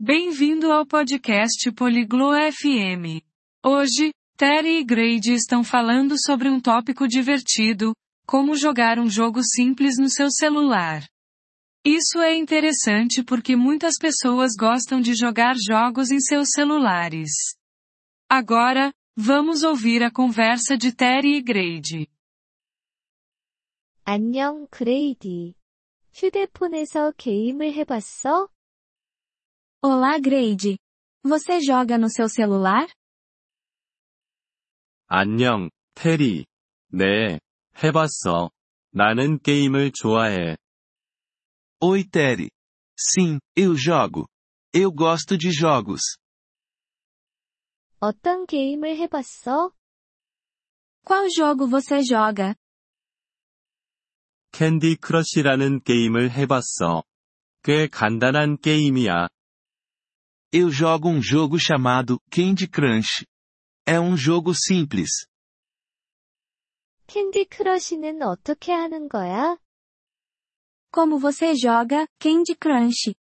Bem-vindo ao podcast Poliglo FM. Hoje, Terry e Grady estão falando sobre um tópico divertido, como jogar um jogo simples no seu celular. Isso é interessante porque muitas pessoas gostam de jogar jogos em seus celulares. Agora, vamos ouvir a conversa de Terry e Grady. 안녕, 그레이디. 휴대폰에서 게임을 해봤어? Olá, Grade. Você joga no seu celular? 안녕, 테리. 네, 해봤어. 나는 게임을 좋아해. Oi, Terry. Sim, eu jogo. Eu gosto de jogos. 어떤 게임을 해봤어? Qual jogo você joga? 캔디 크러쉬라는 게임을 해봤어. 꽤 간단한 게임이야. Eu jogo um jogo chamado Candy Crush. É um jogo simples. 캔디 크러쉬는 어떻게 하는 거야? Como você joga Candy Crush?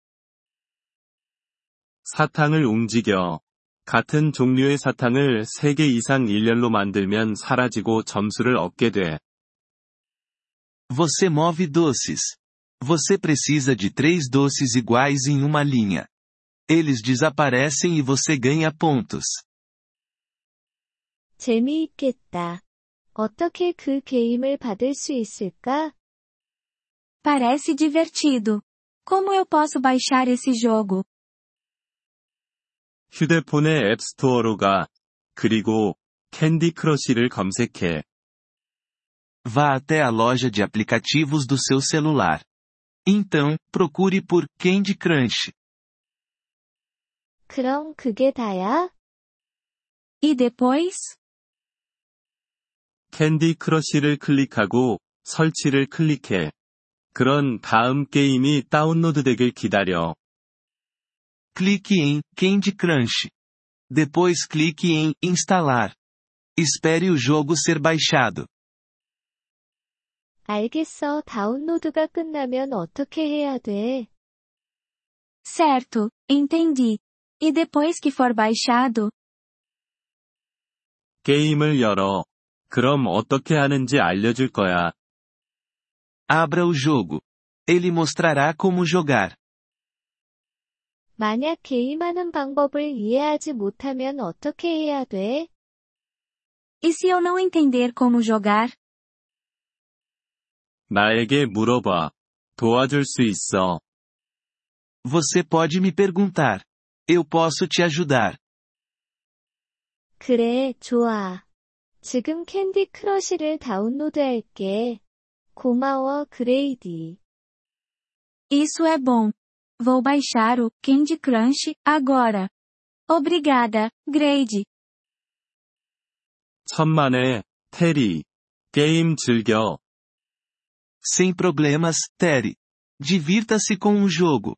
사탕을 움직여. 같은 종류의 사탕을 3개 이상 일렬로 만들면 사라지고 점수를 얻게 돼. Você move doces. Você precisa de três doces iguais em uma linha. Eles desaparecem e você ganha pontos. 재미있겠다. 어떻게 그 게임을 받을 수 있을까? Parece divertido. Como eu posso baixar esse jogo? 휴대폰의 앱스토어로 가. 그리고 캔디 크러쉬를 검색해. Vá até a loja de aplicativos do seu celular. Então, procure por Candy Crush. 그럼 그게 다야? E depois? 캔디 크러쉬를 클릭하고 설치를 클릭해. 그런 다음 게임이 다운로드되길 기다려. Clique em Candy Crush. Depois clique em Instalar. Espere o jogo ser baixado. 알겠어. 다운로드가 끝나면 어떻게 해야 돼? Certo, entendi. E depois que for baixado, 게임을 열어. 그럼 어떻게 하는지 알려줄 거야. Abra o jogo. Ele mostrará como jogar. 만약 게임하는 방법을 이해하지 못하면 어떻게 해야 돼? e se eu não entender como jogar? 나에게 물어봐. 도와줄 수 있어. Você pode me perguntar. Eu posso te ajudar. 그래, 좋아. 지금 캔디 크러쉬를 다운로드할게. 고마워, 그레이디. Isso é bom. Vou baixar o Candy Crush agora. Obrigada, Grade. 천만에, 테리. 게임 즐겨. Sem problemas, Terry. Divirta-se com o jogo.